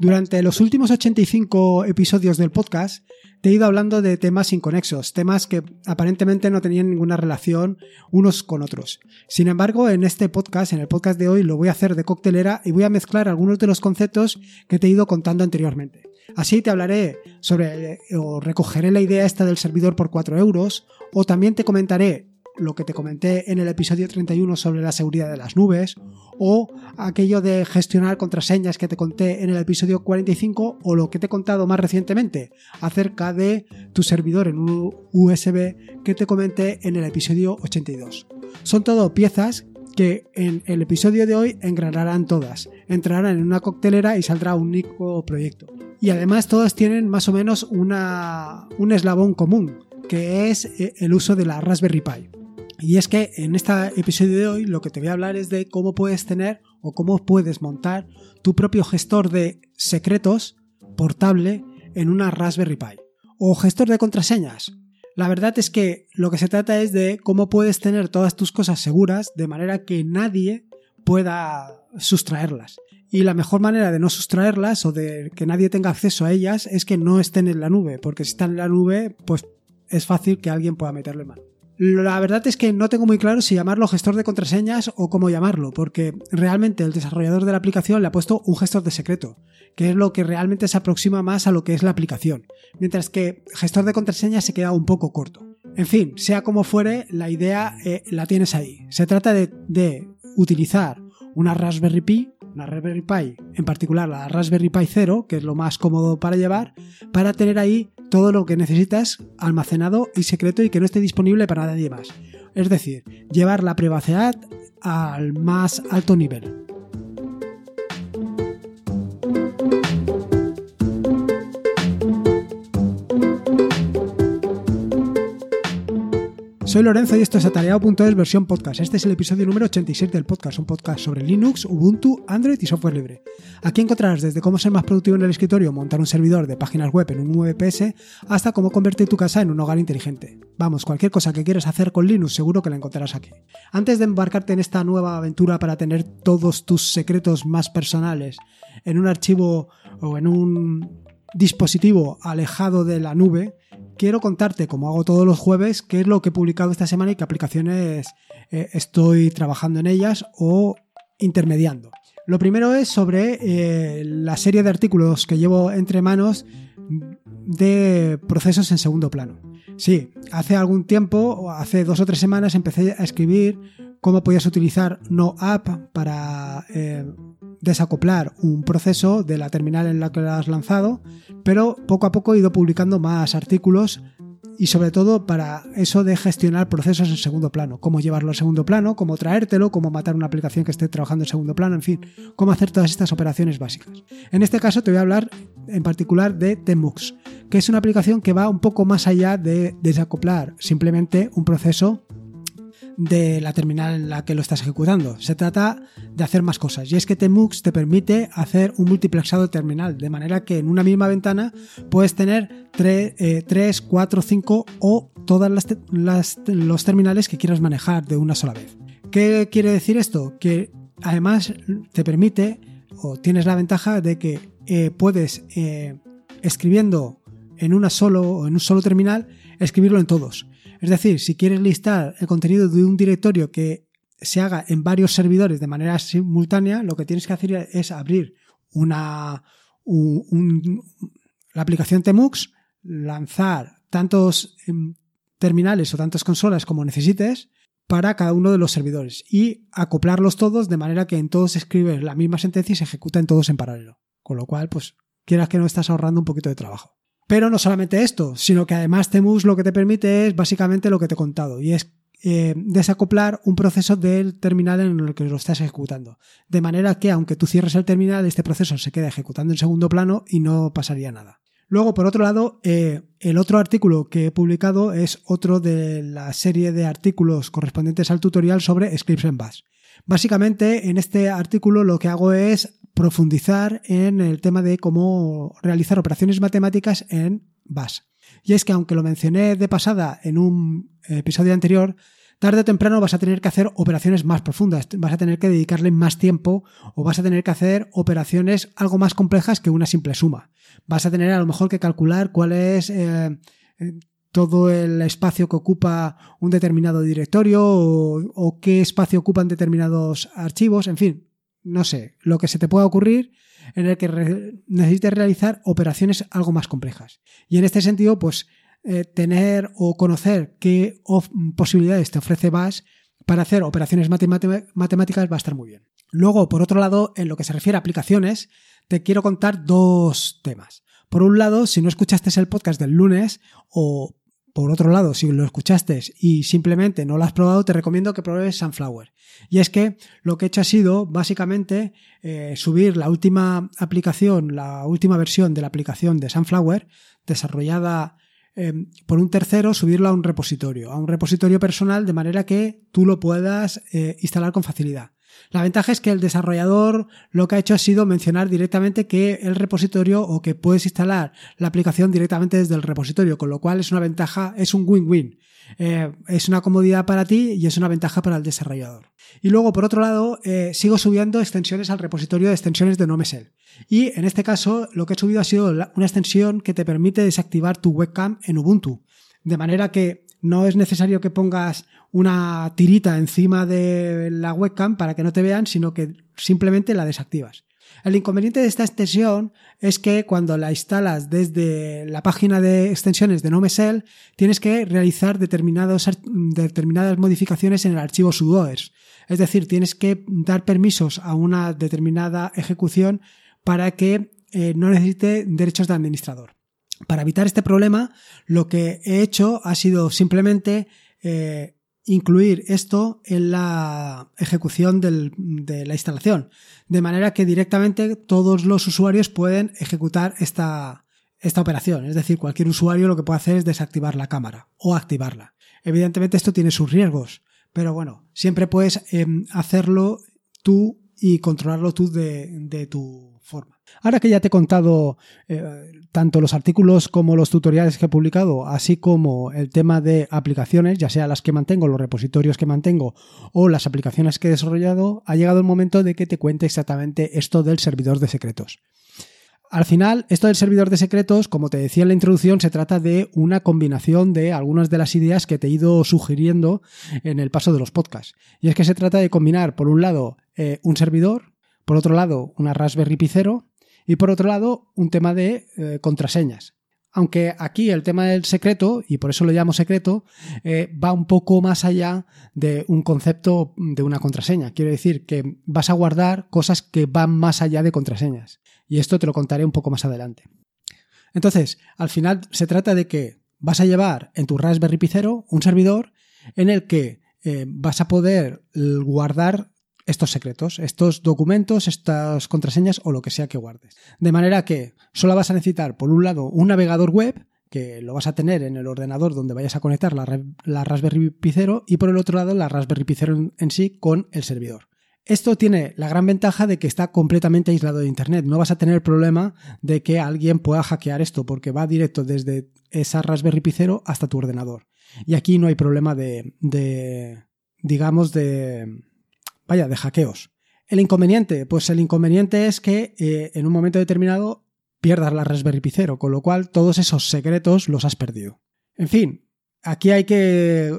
Durante los últimos 85 episodios del podcast te he ido hablando de temas inconexos, temas que aparentemente no tenían ninguna relación unos con otros. Sin embargo, en este podcast, en el podcast de hoy, lo voy a hacer de coctelera y voy a mezclar algunos de los conceptos que te he ido contando anteriormente. Así te hablaré sobre o recogeré la idea esta del servidor por 4 euros o también te comentaré lo que te comenté en el episodio 31 sobre la seguridad de las nubes, o aquello de gestionar contraseñas que te conté en el episodio 45, o lo que te he contado más recientemente acerca de tu servidor en un USB que te comenté en el episodio 82. Son todo piezas que en el episodio de hoy engranarán todas, entrarán en una coctelera y saldrá un único proyecto. Y además todas tienen más o menos una, un eslabón común, que es eh, el uso de la Raspberry Pi. Y es que en este episodio de hoy lo que te voy a hablar es de cómo puedes tener o cómo puedes montar tu propio gestor de secretos portable en una Raspberry Pi. O gestor de contraseñas. La verdad es que lo que se trata es de cómo puedes tener todas tus cosas seguras de manera que nadie pueda sustraerlas. Y la mejor manera de no sustraerlas o de que nadie tenga acceso a ellas es que no estén en la nube, porque si están en la nube, pues es fácil que alguien pueda meterle mano. La verdad es que no tengo muy claro si llamarlo gestor de contraseñas o cómo llamarlo, porque realmente el desarrollador de la aplicación le ha puesto un gestor de secreto, que es lo que realmente se aproxima más a lo que es la aplicación, mientras que gestor de contraseñas se queda un poco corto. En fin, sea como fuere, la idea eh, la tienes ahí. Se trata de, de utilizar una Raspberry Pi una Raspberry Pi, en particular la Raspberry Pi 0, que es lo más cómodo para llevar, para tener ahí todo lo que necesitas almacenado y secreto y que no esté disponible para nadie más. Es decir, llevar la privacidad al más alto nivel. Soy Lorenzo y esto es atareado.es versión podcast. Este es el episodio número 86 del podcast, un podcast sobre Linux, Ubuntu, Android y software libre. Aquí encontrarás desde cómo ser más productivo en el escritorio, montar un servidor de páginas web en un VPS, hasta cómo convertir tu casa en un hogar inteligente. Vamos, cualquier cosa que quieras hacer con Linux seguro que la encontrarás aquí. Antes de embarcarte en esta nueva aventura para tener todos tus secretos más personales en un archivo o en un dispositivo alejado de la nube, quiero contarte, como hago todos los jueves, qué es lo que he publicado esta semana y qué aplicaciones eh, estoy trabajando en ellas o intermediando. Lo primero es sobre eh, la serie de artículos que llevo entre manos de procesos en segundo plano. Sí, hace algún tiempo, hace dos o tres semanas, empecé a escribir cómo podías utilizar No App para eh, desacoplar un proceso de la terminal en la que lo has lanzado, pero poco a poco he ido publicando más artículos y sobre todo para eso de gestionar procesos en segundo plano, cómo llevarlo al segundo plano, cómo traértelo, cómo matar una aplicación que esté trabajando en segundo plano, en fin, cómo hacer todas estas operaciones básicas. En este caso te voy a hablar en particular de Temux, que es una aplicación que va un poco más allá de desacoplar simplemente un proceso de la terminal en la que lo estás ejecutando. Se trata de hacer más cosas. Y es que Temux te permite hacer un multiplexado terminal, de manera que en una misma ventana puedes tener 3, 4, 5 o todas las, los terminales que quieras manejar de una sola vez. ¿Qué quiere decir esto? Que además te permite o tienes la ventaja de que eh, puedes eh, escribiendo en una solo en un solo terminal escribirlo en todos. Es decir, si quieres listar el contenido de un directorio que se haga en varios servidores de manera simultánea, lo que tienes que hacer es abrir una, la aplicación Temux, lanzar tantos em, terminales o tantas consolas como necesites para cada uno de los servidores y acoplarlos todos de manera que en todos escribes la misma sentencia y se ejecuta todos en paralelo. Con lo cual, pues quieras que no estás ahorrando un poquito de trabajo. Pero no solamente esto, sino que además Temus lo que te permite es básicamente lo que te he contado, y es eh, desacoplar un proceso del terminal en el que lo estás ejecutando. De manera que aunque tú cierres el terminal, este proceso se queda ejecutando en segundo plano y no pasaría nada. Luego, por otro lado, eh, el otro artículo que he publicado es otro de la serie de artículos correspondientes al tutorial sobre scripts en Bash. Básicamente, en este artículo lo que hago es profundizar en el tema de cómo realizar operaciones matemáticas en Bash. Y es que aunque lo mencioné de pasada en un episodio anterior, tarde o temprano vas a tener que hacer operaciones más profundas, vas a tener que dedicarle más tiempo o vas a tener que hacer operaciones algo más complejas que una simple suma. Vas a tener a lo mejor que calcular cuál es eh, todo el espacio que ocupa un determinado directorio o, qué espacio ocupan determinados archivos, en fin, no sé, lo que se te pueda ocurrir en el que necesites realizar operaciones algo más complejas. Y en este sentido, pues eh, tener o conocer qué posibilidades te ofrece Bash para hacer operaciones matemáticas va a estar muy bien. Luego, por otro lado, en lo que se refiere a aplicaciones, te quiero contar dos temas. Por un lado, si no escuchaste el podcast del lunes o por otro lado, si lo escuchaste y simplemente no lo has probado, te recomiendo que pruebes Sunflower. Y es que lo que he hecho ha sido básicamente eh, subir la última aplicación, la última versión de la aplicación de Sunflower, desarrollada Em, por un tercero subirlo a un repositorio, a un repositorio personal de manera que tú lo puedas eh, instalar con facilidad. La ventaja es que el desarrollador lo que ha hecho ha sido mencionar directamente que el repositorio o que puedes instalar la aplicación directamente desde el repositorio, con lo cual es una ventaja, es un win-win. Eh, es una comodidad para ti y es una ventaja para el desarrollador. Y luego, por otro lado, eh, sigo subiendo extensiones al repositorio de extensiones de NoMesel. Y en este caso, lo que he subido ha sido una extensión que te permite desactivar tu webcam en Ubuntu. De manera que no es necesario que pongas una tirita encima de la webcam para que no te vean, sino que simplemente la desactivas. El inconveniente de esta extensión es que cuando la instalas desde la página de extensiones de NoMesel, tienes que realizar determinadas modificaciones en el archivo sudoers. Es decir, tienes que dar permisos a una determinada ejecución para que eh, no necesite derechos de administrador. Para evitar este problema, lo que he hecho ha sido simplemente eh, incluir esto en la ejecución de la instalación, de manera que directamente todos los usuarios pueden ejecutar esta, esta operación. Es decir, cualquier usuario lo que puede hacer es desactivar la cámara o activarla. Evidentemente esto tiene sus riesgos, pero bueno, siempre puedes em, hacerlo tú y controlarlo tú de, tu Ahora que ya te he contado eh, tanto los artículos como los tutoriales que he publicado, así como el tema de aplicaciones, ya sea las que mantengo, los repositorios que mantengo o las aplicaciones que he desarrollado, ha llegado el momento de que te cuente exactamente esto del servidor de secretos. Al final, esto del servidor de secretos, como te decía en la introducción, se trata de una combinación de algunas de las ideas que te he ido sugiriendo en el paso de los podcasts. Y es que se trata de combinar, por un lado, eh, un servidor, por otro lado, una Raspberry Pi 0 y por otro lado, un tema de eh, contraseñas. Aunque aquí el tema del secreto, y por eso lo llamo secreto, eh, va un poco más allá de un concepto de una contraseña. Quiero decir que vas a guardar cosas que van más allá de contraseñas. Y esto te lo contaré un poco más adelante. Entonces, al final se trata de que vas a llevar en tu Raspberry Pi 0 un servidor en el que eh, vas a poder guardar estos secretos, estos documentos, estas contraseñas o lo que sea que guardes. De manera que solo vas a necesitar, por un lado, un navegador web, que lo vas a tener en el ordenador donde vayas a conectar la, Raspberry Pi 0 y por el otro lado la Raspberry Pi 0 en sí con el servidor. Esto tiene la gran ventaja de que está completamente aislado de Internet. No vas a tener problema de que alguien pueda hackear esto porque va directo desde esa Raspberry Pi 0 hasta tu ordenador. Y aquí no hay problema de, de digamos, de, vaya, de hackeos. El inconveniente, pues el inconveniente es que eh, en un momento determinado pierdas la Raspberry Pi 0, con lo cual todos esos secretos los has perdido. En fin, aquí hay que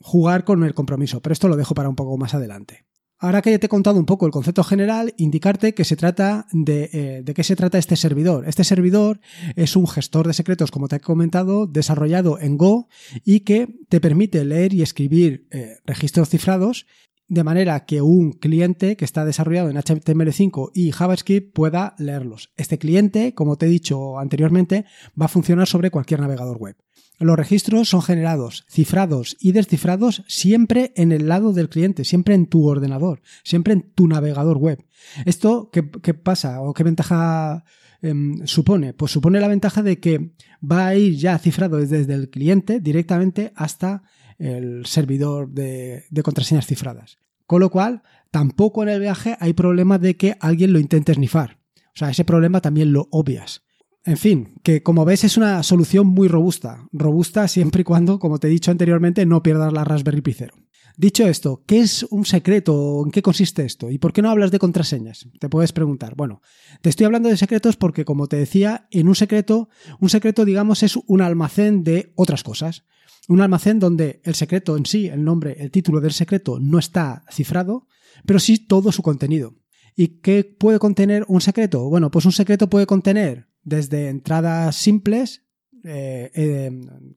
jugar con el compromiso, pero esto lo dejo para un poco más adelante. Ahora que ya te he contado un poco el concepto general, indicarte que se trata de, eh, qué se trata este servidor. Este servidor es un gestor de secretos, como te he comentado, desarrollado en Go y que te permite leer y escribir eh, registros cifrados de manera que un cliente que está desarrollado en HTML5 y JavaScript pueda leerlos. Este cliente, como te he dicho anteriormente, va a funcionar sobre cualquier navegador web. Los registros son generados, cifrados y descifrados siempre en el lado del cliente, siempre en tu ordenador, siempre en tu navegador web. ¿Esto qué, pasa o qué ventaja em, supone? Pues supone la ventaja de que va a ir ya cifrado desde el cliente directamente hasta el servidor de, contraseñas cifradas. Con lo cual, tampoco en el viaje hay problema de que alguien lo intente snifar. O sea, ese problema también lo obvias. En fin, que como ves es una solución muy robusta. Robusta siempre y cuando, como te he dicho anteriormente, no pierdas la Raspberry Pi 0. Dicho esto, ¿qué es un secreto? ¿En qué consiste esto? ¿Y por qué no hablas de contraseñas? Te puedes preguntar. Bueno, te estoy hablando de secretos porque, como te decía, en un secreto, un secreto, digamos, es un almacén de otras cosas. Un almacén donde el secreto en sí, el nombre, el título del secreto no está cifrado, pero sí todo su contenido. ¿Y qué puede contener un secreto? Bueno, pues un secreto puede contener desde entradas simples, eh, eh,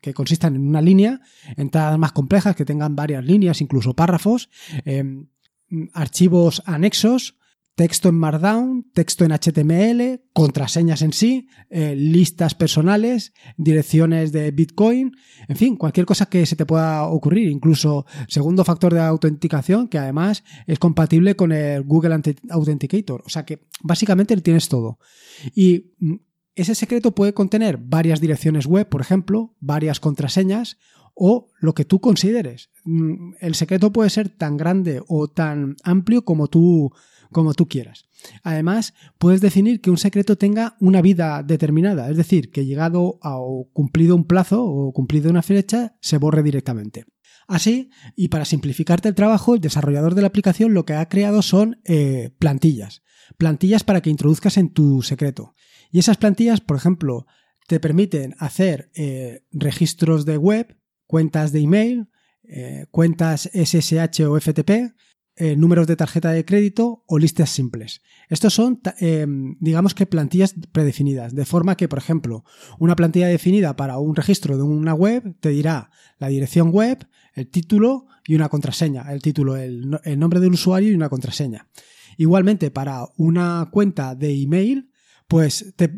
que consistan en una línea, entradas más complejas que tengan varias líneas, incluso párrafos, eh, archivos anexos, texto en Markdown, texto en HTML, contraseñas en sí, listas personales, direcciones de Bitcoin, en fin, cualquier cosa que se te pueda ocurrir, incluso segundo factor de autenticación que además es compatible con el Google Authenticator, o sea que básicamente tienes todo. Y mm, ese secreto puede contener varias direcciones web, por ejemplo, varias contraseñas o lo que tú consideres. Mm, el secreto puede ser tan grande o tan amplio como tú, como tú quieras. Además, puedes definir que un secreto tenga una vida determinada, es decir, que llegado a cumplido un plazo o cumplido una fecha, se borre directamente. Así, y para simplificarte el trabajo, el desarrollador de la aplicación lo que ha creado son eh, plantillas. Plantillas para que introduzcas en tu secreto. Y esas plantillas, por ejemplo, te permiten hacer eh, registros de web, cuentas de email, eh, cuentas SSH o FTP, eh, números de tarjeta de crédito o listas simples. Estos son, digamos que plantillas predefinidas, de forma que, por ejemplo, una plantilla definida para un registro de una web te dirá la dirección web, el título y una contraseña. El título, el, el nombre del usuario y una contraseña. Igualmente, para una cuenta de email, pues te,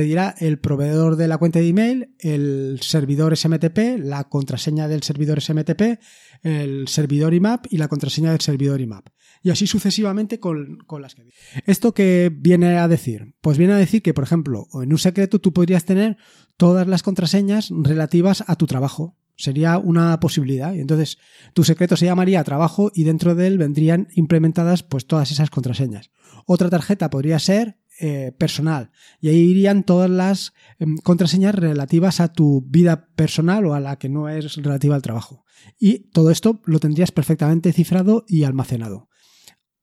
dirá el proveedor de la cuenta de email, el servidor SMTP, la contraseña del servidor SMTP, el servidor IMAP y la contraseña del servidor IMAP. Y así sucesivamente con, con las que... ¿Esto qué viene a decir? Pues viene a decir que, por ejemplo, en un secreto tú podrías tener todas las contraseñas relativas a tu trabajo. Sería una posibilidad. Y entonces tu secreto se llamaría trabajo y dentro de él vendrían implementadas pues todas esas contraseñas. Otra tarjeta podría ser eh, personal. Y ahí irían todas las em, contraseñas relativas a tu vida personal o a la que no es relativa al trabajo. Y todo esto lo tendrías perfectamente cifrado y almacenado.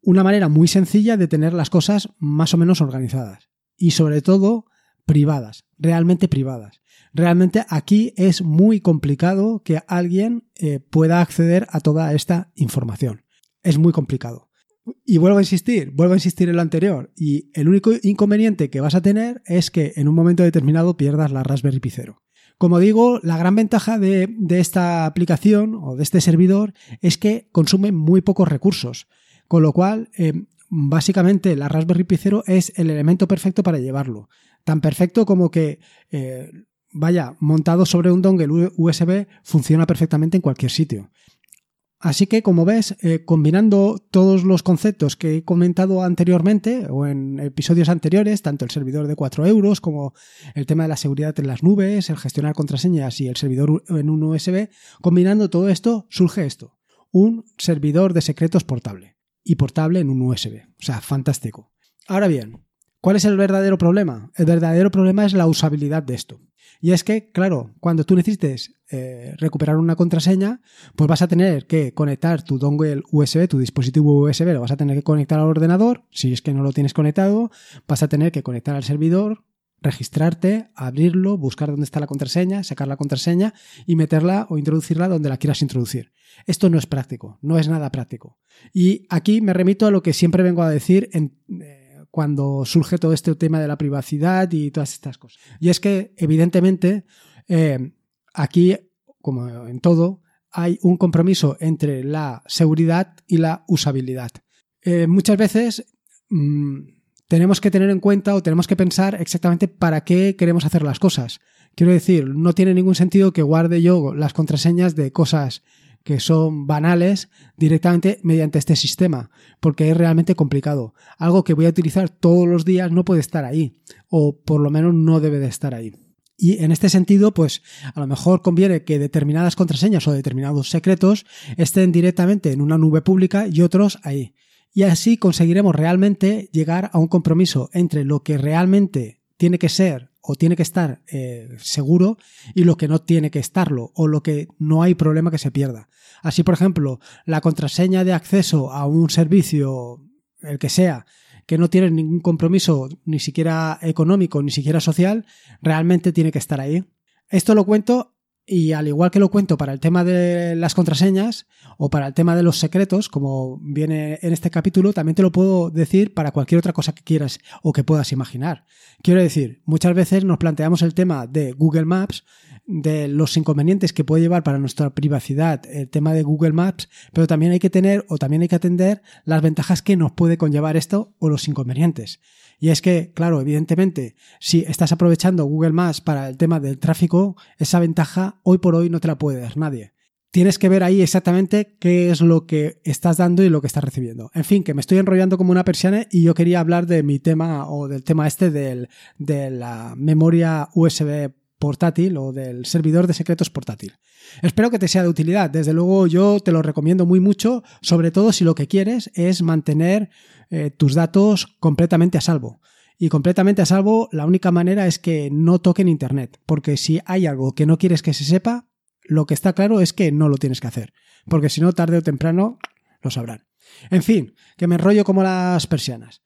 Una manera muy sencilla de tener las cosas más o menos organizadas. Y sobre todo privadas, realmente privadas. Realmente aquí es muy complicado que alguien eh, pueda acceder a toda esta información. Es muy complicado. Y vuelvo a insistir, vuelvo a insistir en lo anterior. Y el único inconveniente que vas a tener es que en un momento determinado pierdas la Raspberry Pi 0. Como digo, la gran ventaja de, esta aplicación o de este servidor es que consume muy pocos recursos. Con lo cual, eh, básicamente la Raspberry Pi 0 es el elemento perfecto para llevarlo. Tan perfecto como que, eh, vaya, montado sobre un dongle USB funciona perfectamente en cualquier sitio. Así que, como ves, eh, combinando todos los conceptos que he comentado anteriormente o en episodios anteriores, tanto el servidor de 4 euros como el tema de la seguridad en las nubes, el gestionar contraseñas y el servidor en un USB, combinando todo esto, surge esto, un servidor de secretos portable y portable en un USB. O sea, fantástico. Ahora bien, ¿cuál es el verdadero problema? El verdadero problema es la usabilidad de esto. Y es que, claro, cuando tú necesites eh, recuperar una contraseña, pues vas a tener que conectar tu dongle USB, tu dispositivo USB, lo vas a tener que conectar al ordenador. Si es que no lo tienes conectado, vas a tener que conectar al servidor, registrarte, abrirlo, buscar dónde está la contraseña, sacar la contraseña y meterla o introducirla donde la quieras introducir. Esto no es práctico, no es nada práctico. Y aquí me remito a lo que siempre vengo a decir en, eh, cuando surge todo este tema de la privacidad y todas estas cosas. Y es que, evidentemente, eh, aquí, como en todo, hay un compromiso entre la seguridad y la usabilidad. Eh, muchas veces mm, tenemos que tener en cuenta o tenemos que pensar exactamente para qué queremos hacer las cosas. Quiero decir, no tiene ningún sentido que guarde yo las contraseñas de cosas que son banales directamente mediante este sistema, porque es realmente complicado. Algo que voy a utilizar todos los días no puede estar ahí, o por lo menos no debe de estar ahí. Y en este sentido, pues a lo mejor conviene que determinadas contraseñas o determinados secretos estén directamente en una nube pública y otros ahí. Y así conseguiremos realmente llegar a un compromiso entre lo que realmente tiene que ser o tiene que estar eh, seguro y lo que no tiene que estarlo o lo que no hay problema que se pierda. Así, por ejemplo, la contraseña de acceso a un servicio, el que sea, que no tiene ningún compromiso ni siquiera económico ni siquiera social, realmente tiene que estar ahí. Esto lo cuento y al igual que lo cuento para el tema de las contraseñas o para el tema de los secretos, como viene en este capítulo, también te lo puedo decir para cualquier otra cosa que quieras o que puedas imaginar. Quiero decir, muchas veces nos planteamos el tema de Google Maps, de los inconvenientes que puede llevar para nuestra privacidad el tema de Google Maps, pero también hay que tener o también hay que atender las ventajas que nos puede conllevar esto o los inconvenientes. Y es que, claro, evidentemente, si estás aprovechando Google Maps para el tema del tráfico, esa ventaja hoy por hoy no te la puede dar nadie. Tienes que ver ahí exactamente qué es lo que estás dando y lo que estás recibiendo. En fin, que me estoy enrollando como una persiana y yo quería hablar de mi tema o del tema este del, de la memoria USB portátil o del servidor de secretos portátil. Espero que te sea de utilidad. Desde luego yo te lo recomiendo muy mucho, sobre todo si lo que quieres es mantener eh, tus datos completamente a salvo. Y completamente a salvo, la única manera es que no toquen Internet, porque si hay algo que no quieres que se sepa, lo que está claro es que no lo tienes que hacer, porque si no, tarde o temprano lo sabrán. En fin, que me enrollo como las persianas.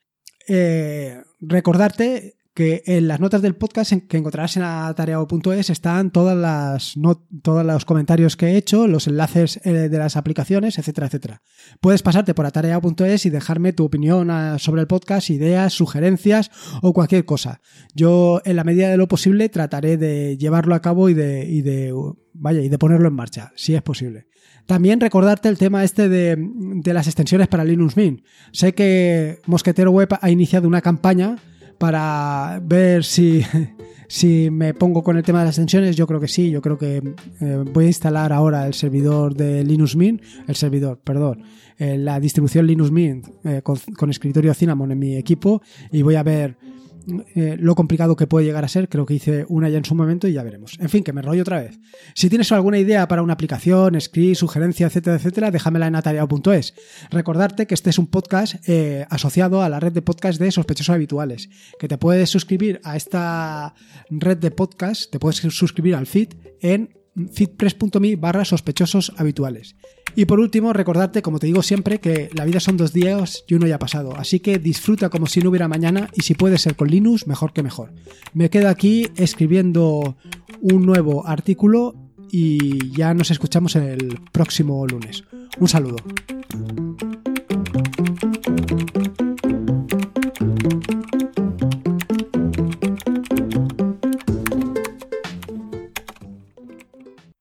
Eh, recordarte que en las notas del podcast que encontrarás en atareado.es están todas las todos los comentarios que he hecho, los enlaces eh, de las aplicaciones, etcétera, etcétera. Puedes pasarte por atareado.es y dejarme tu opinión ah, sobre el podcast, ideas, sugerencias o cualquier cosa. Yo, en la medida de lo posible, trataré de llevarlo a cabo y de, y de vaya, y de ponerlo en marcha, si es posible. También recordarte el tema este de, de las extensiones para Linux Mint. Sé que Mosquetero Web ha iniciado una campaña para ver si, si me pongo con el tema de las extensiones. Yo creo que sí, yo creo que eh, voy a instalar ahora el servidor de Linux Mint, el servidor, perdón, eh, la distribución Linux Mint eh, con, con, escritorio Cinnamon en mi equipo y voy a ver eh, lo complicado que puede llegar a ser. Creo que hice una ya en su momento y ya veremos. En fin, que me rollo otra vez. Si tienes alguna idea para una aplicación, script, sugerencia, etcétera, etcétera, déjamela en atareado.es. Recordarte que este es un podcast eh, asociado a la red de podcast de sospechosos habituales, que te puedes suscribir a esta red de podcast, te puedes suscribir al feed en feedpress.me barra sospechosos habituales. Y por último, recordarte, como te digo siempre, que la vida son dos días y uno ya ha pasado. Así que disfruta como si no hubiera mañana y si puede ser con Linux, mejor que mejor. Me quedo aquí escribiendo un nuevo artículo y ya nos escuchamos el próximo lunes. Un saludo.